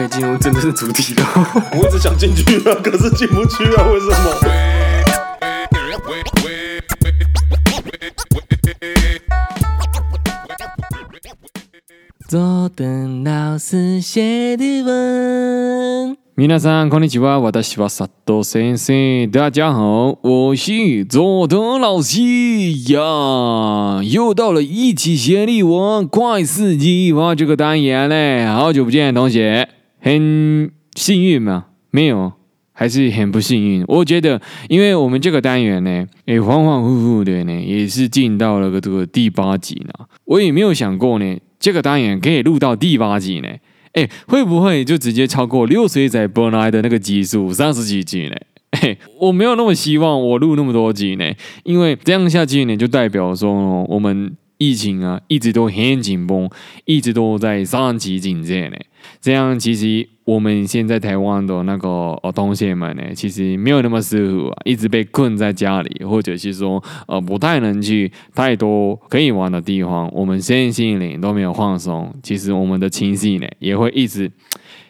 可以进入真正的主题了。我一直想进去啊，可是进不去啊，为什么？佐藤老师写的文。皆さんこんにちは。私は佐藤先生。大家好，我是佐藤老师呀。又到了一起学日文快四机哇这个单元嘞。好久不见，同学， 很幸运吗？没有，还是很不幸运。我觉得，因为我们这个单元呢，诶，恍恍惚惚的呢，也是进到了个这个第八集呢。我也没有想过呢，这个单元可以录到第八集呢。哎，会不会就直接超过六岁仔本来的那个集数三十几集呢？哎，我没有那么希望我录那么多集呢，因为这样下去呢，就代表说我们疫情啊一直都很紧绷，一直都在三级警戒呢。这样其实我们现在台湾的那个呃同学们呢，其实没有那么舒服啊，一直被困在家里，或者是说呃不太能去太多可以玩的地方，我们身心灵都没有放松，其实我们的情绪呢也会一直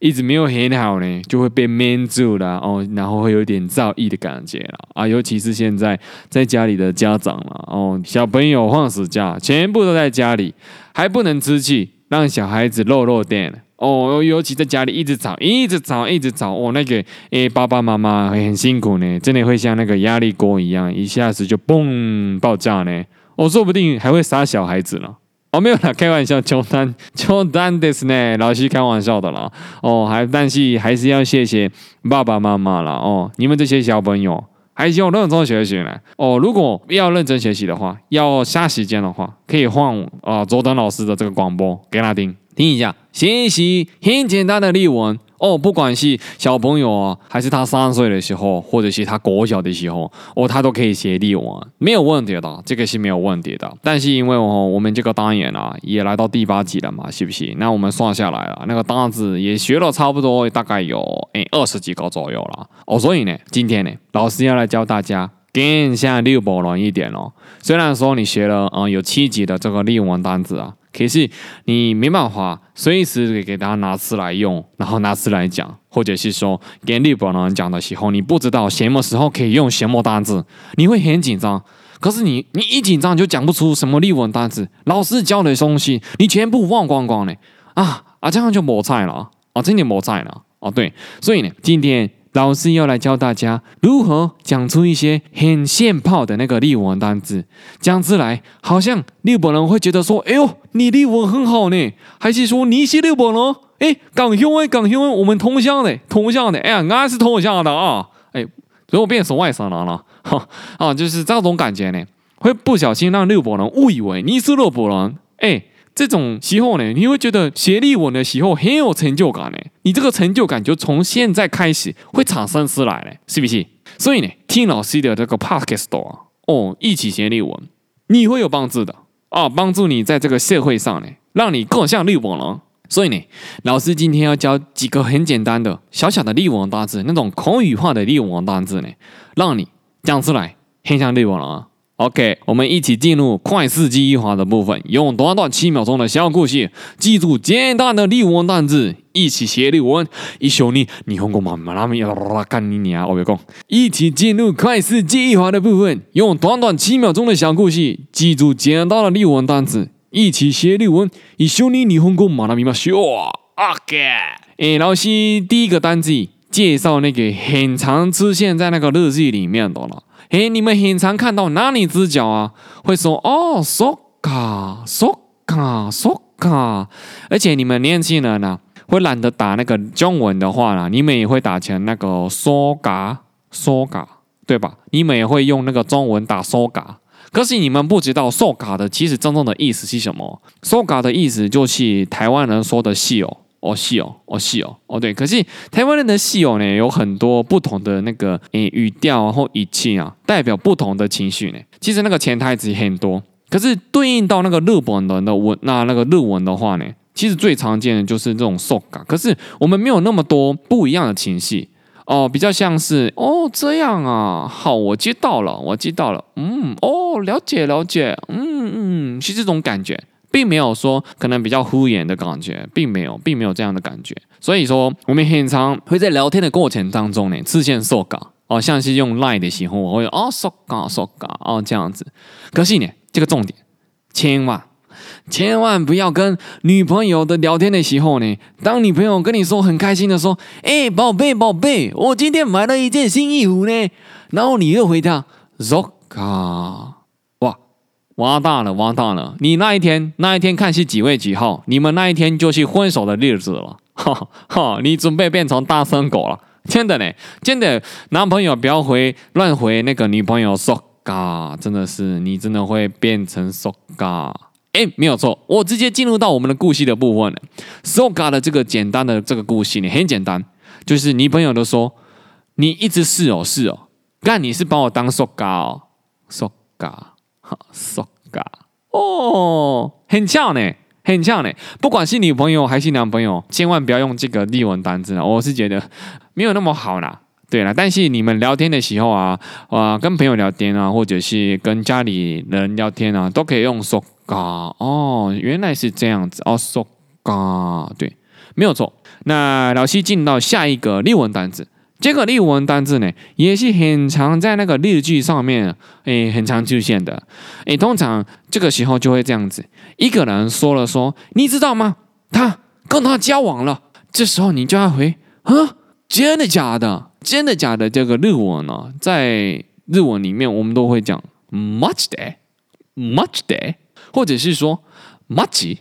一直没有很好呢，就会被闷住了哦，然后会有点躁郁的感觉了啊，尤其是现在在家里的家长了哦，小朋友放暑假，全部都在家里，还不能出去，让小孩子漏漏电。哦，尤其在家里一直吵，一直吵，一直吵。哦，那个，诶，爸爸妈妈很辛苦呢，真的会像那个压力锅一样，一下子就嘣爆炸呢。哦，说不定还会杀小孩子呢。哦，没有啦，开玩笑，冗谈，冗谈です呢，老师开玩笑的啦。哦，还但是还是要谢谢爸爸妈妈啦。哦，你们这些小朋友还是要认真学习呢。哦，如果要认真学习的话，要下时间的话，可以换啊、呃，佐藤老师的这个广播给他听。听一下，学习很简单的例文哦，不管是小朋友啊，还是他三岁的时候，或者是他国小的时候，哦，他都可以学日文，没有问题的，这个是没有问题的。但是因为哦，我们这个单元啊，也来到第八集了嘛，是不是？那我们算下来了，那个单子也学了差不多，大概有诶二十几个左右了哦。所以呢，今天呢，老师要来教大家更像日本人一点哦。虽然说你学了嗯有七级的这个日文单子啊。可是你没办法随时给给他拿词来用，然后拿词来讲，或者是说跟日本人讲的时候，你不知道什么时候可以用什么单字，你会很紧张。可是你你一紧张就讲不出什么日文单字，老师教的东西你全部忘光光了啊啊，这样就没菜了啊，真的没菜了啊。对，所以呢，今天。老师要来教大家如何讲出一些很现泡的那个日文单字，讲出来好像日本人会觉得说：“哎呦，你日文很好呢。”还是说你是日本人？哎，港兄哎，港兄，我们同乡的，同乡的。哎呀，俺是同乡的啊。哎，所以我变成外省人了。哈 啊，就是这种感觉呢，会不小心让日本人误以为你是日本人。哎。这种时候呢，你会觉得学日文的时候很有成就感呢。你这个成就感就从现在开始会产生出来了，是不是？所以呢，听老师的这个 podcast 啊，哦，一起学日文，你会有帮助的啊，帮助你在这个社会上呢，让你更像日本人。所以呢，老师今天要教几个很简单的小小的日文单词，那种口语化的日文单词呢，让你讲出来很像日本人啊。OK，我们一起进入快速记忆法的部分，用短短七秒钟的小故事，记住简单的日文单词，一起写日文。一绪に日本语慢慢来，干你娘！我别讲，一起进入快速记忆法的部分，用短短七秒钟的小故事，记住简单的日文单词，一起写日文。一绪に日本语慢慢来，OK。哎，老师第一个单词介绍那个很常出现在那个日记里面的了。哎，你们很常看到哪里只脚啊？会说哦，そっか，そっか，そっか。而且你们年轻人呢、啊，会懒得打那个中文的话呢，你们也会打成那个そ嘎，そ嘎，对吧？你们也会用那个中文打そ嘎。可是你们不知道そ嘎的其实真正的意思是什么？そ嘎的意思就是台湾人说的戏哦。 哦，戏哦，哦，戏哦，哦，对，可是台湾人的戏哦呢，有很多不同的那个诶语调或语气啊，代表不同的情绪呢。其实那个潜台词很多，可是对应到那个日本人的文，那那个日文的话呢，其实最常见的就是这种受感。可是我们没有那么多不一样的情绪哦，比较像是哦这样啊，好，我接到了，我接到了，嗯，哦，了解了解，嗯嗯，是这种感觉。并没有说可能比较敷衍的感觉，并没有，并没有这样的感觉。所以说，我们很常会在聊天的过程当中呢，出现说嘎哦，像是用 line 的时候，我会哦说嘎说嘎哦这样子。可是呢，这个重点，千万千万不要跟女朋友的聊天的时候呢，当女朋友跟你说很开心的说，哎，宝贝宝贝，我今天买了一件新衣服呢，然后你又回答说嘎。完蛋了，完蛋了！你那一天，那一天看是几月几号？你们那一天就是分手的日子了，哈哈！你准备变成单身狗了，真的呢，真的，男朋友不要回乱回那个女朋友说嘎，真的是你真的会变成说嘎。哎，没有错，我直接进入到我们的故事的部分了。说嘎的这个简单的这个故事呢，很简单，就是女朋友都说你一直是哦是哦，干你是把我当说嘎哦，说嘎。好，so ga 哦，很巧呢，很巧呢。不管是女朋友还是男朋友，千万不要用这个日文单字啊！我是觉得没有那么好啦。对了，但是你们聊天的时候啊，啊，跟朋友聊天啊，或者是跟家里人聊天啊，都可以用 so ga 哦。原来是这样子哦，so ga 对，没有错。那老师进到下一个日文单字。这个日文单字呢，也是很常在那个日剧上面，诶，很常出现的。诶，通常这个时候就会这样子，一个人说了说，你知道吗？他跟他交往了。这时候你就要回，啊，真的假的？真的假的？这个日文呢，在日文里面我们都会讲マジで、マジで，或者是说マジ？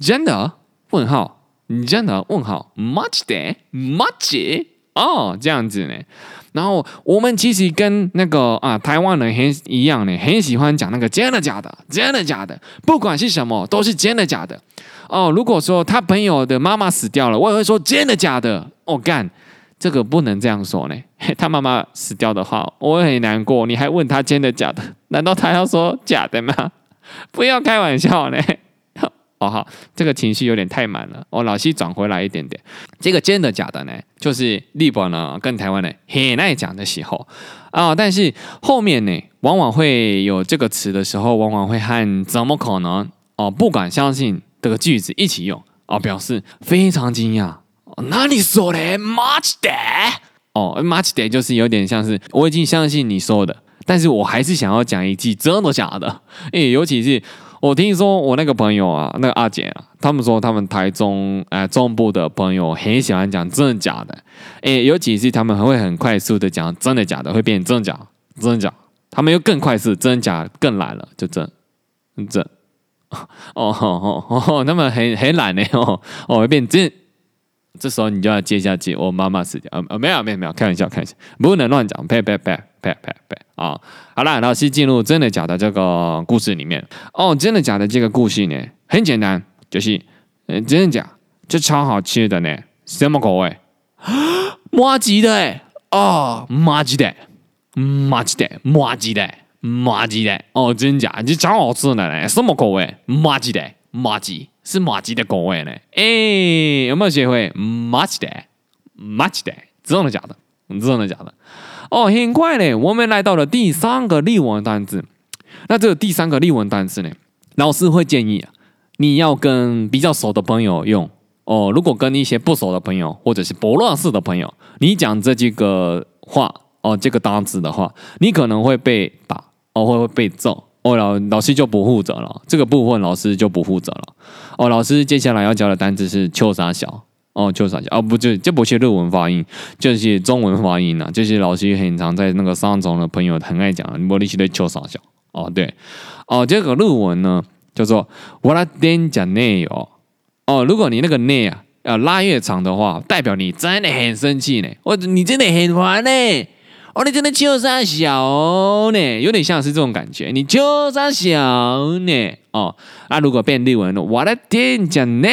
真的？问号？你真的？问号？マジで？マジ？ 哦，这样子呢，然后我们其实跟那个啊台湾人很一样呢，很喜欢讲那个真的假的，真的假的，不管是什么都是真的假的。哦，如果说他朋友的妈妈死掉了，我也会说真的假的。哦，干，这个不能这样说呢。他妈妈死掉的话，我会很难过。你还问他真的假的？难道他要说假的吗？不要开玩笑呢。哦好，这个情绪有点太满了。我、哦、老师转回来一点点。这个真的假的呢？就是日本呢跟台湾呢很爱讲的时候啊、哦，但是后面呢往往会有这个词的时候，往往会和怎么可能哦，不敢相信这个句子一起用哦，表示非常惊讶。哪里说的？マジで？哦，マジで就是有点像是我已经相信你说的，但是我还是想要讲一句真的假的。诶，尤其是。 我听说我那个朋友啊，那个阿姐啊，他们说他们台中呃中部的朋友很喜欢讲真的假的，诶，尤其是他们还会很快速的讲真的假的，会变真的假，真的假，他们又更快速，真的假更懒了，就真真，哦哦哦哦，他们很很懒的哦哦变真。这时候你就要接下去，我妈妈死掉，呃呃没有没有没有，开玩笑开玩笑，不能乱讲，呸呸呸呸呸呸啊！好了，老师进入真的假的这个故事里面。哦，真的假的这个故事呢，很简单，就是嗯、真的假，这超好吃的呢，什么口味？麻糬的。哎，哦麻糬的，麻糬的。麻糬的。麻糬的。哦，真假就超好吃的呢，什么口味？麻糬的。麻吉。是麻吉的狗味呢？哎，有没有学会？麻吉的，麻吉的，真的假的？真的假的？哦，很快呢，我们来到了第三个日文单词。那这个第三个日文单词呢，老师会建议啊，你要跟比较熟的朋友用哦。如果跟一些不熟的朋友或者是不认识的朋友，你讲这几个话哦，这个单词的话，你可能会被打哦，会被揍。哦，老老师就不负责了，这个部分老师就不负责了。哦，老师接下来要教的单词是“秋三小”。哦，“秋三小”哦，不就这不是日文发音，就是中文发音呐。就是老师很常在那个上中的朋友很爱讲，茉莉西的“秋三小”。哦，对，哦，这个日文呢叫做“我拉点讲内哦”。哦，如果你那个“内”啊要拉越长的话，代表你真的很生气呢，或者你真的很烦呢。哦，你真的秋三小呢，有点像是这种感觉。你秋三小呢？哦，那如果变日文了，我的天讲呢？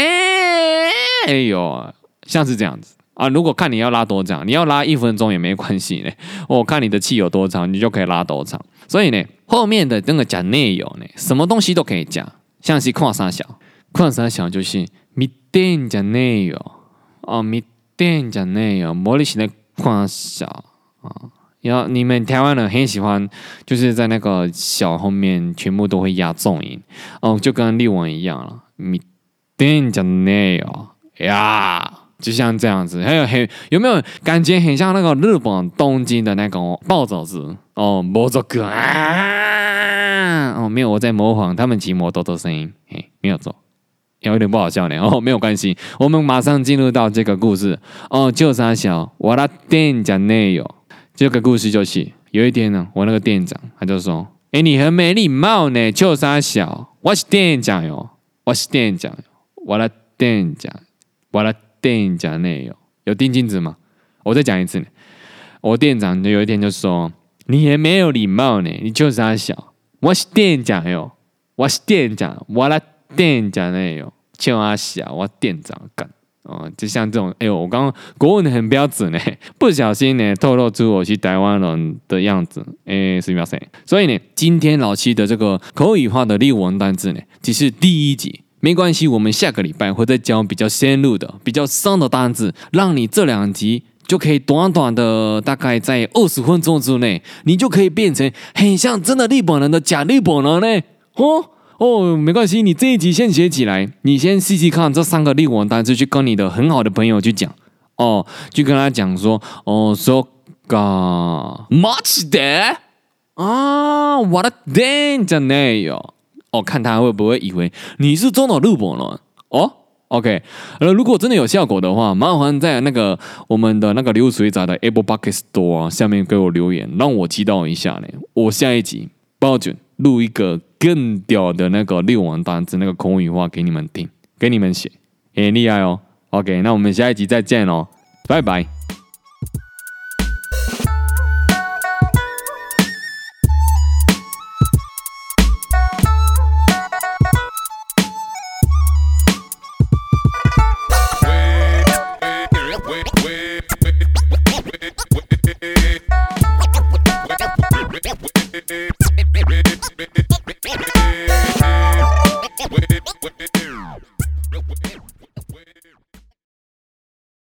哎呦，像是这样子啊。如果看你要拉多长，你要拉一分钟也没关系呢。我看你的气有多长，你就可以拉多长。所以呢，后面的那个讲内容呢，什么东西都可以讲，像是看三小，看三小就是见てんじゃねえよ哦，见てんじゃねえよ，茉莉是的看小啊。 然后你们台湾人很喜欢，就是在那个小后面全部都会压重音。哦，就跟日文一样了。你电讲内哦呀，就像这样子。还有很有没有感觉很像那个日本东京的那个暴走族哦，摩托哥啊哦，没有我在模仿他们骑摩托的声音，嘿，没有错，有点不好笑呢。哦，没有关系，我们马上进入到这个故事。哦，就三小我的电讲内有。这个故事就是有一天呢，我那个店长他就说：“哎，你很没礼貌呢，就三小，我是店长哟，我是店长，我的店长，我的店长内有有钉金子吗？我再讲一次呢，我店长就有一天就说：你很没有礼貌呢，你就三小，我是店长哟，我是店长，我的店长内有就三小，我店长干。”哦，就像这种，哎呦，我刚刚国文很标准呢，不小心呢透露出我是台湾人的样子，哎，是不是？所以呢，今天老七的这个口语化的日文单字呢，只是第一集，没关系，我们下个礼拜会再教比较深入的、比较深的单字，让你这两集就可以短短的大概在二十分钟之内，你就可以变成很像真的日本人的假日本人呢，哦。哦，没关系，你这一集先写起来，你先试试看这三个日文单词，去跟你的很好的朋友去讲。哦，就跟他讲说，哦，so ga much 的啊，我的天，真的哟，哦，看他会不会以为你是真的日本人哦，OK，呃，如果真的有效果的话，麻烦在那个我们的那个流水仔的 Apple Bucket Store 下面给我留言，让我知道一下呢，我下一集保准录一个。更屌的那个六王单词，那个口语化给你们听，给你们写，很厉害哦。OK，那我们下一集再见哦，拜拜。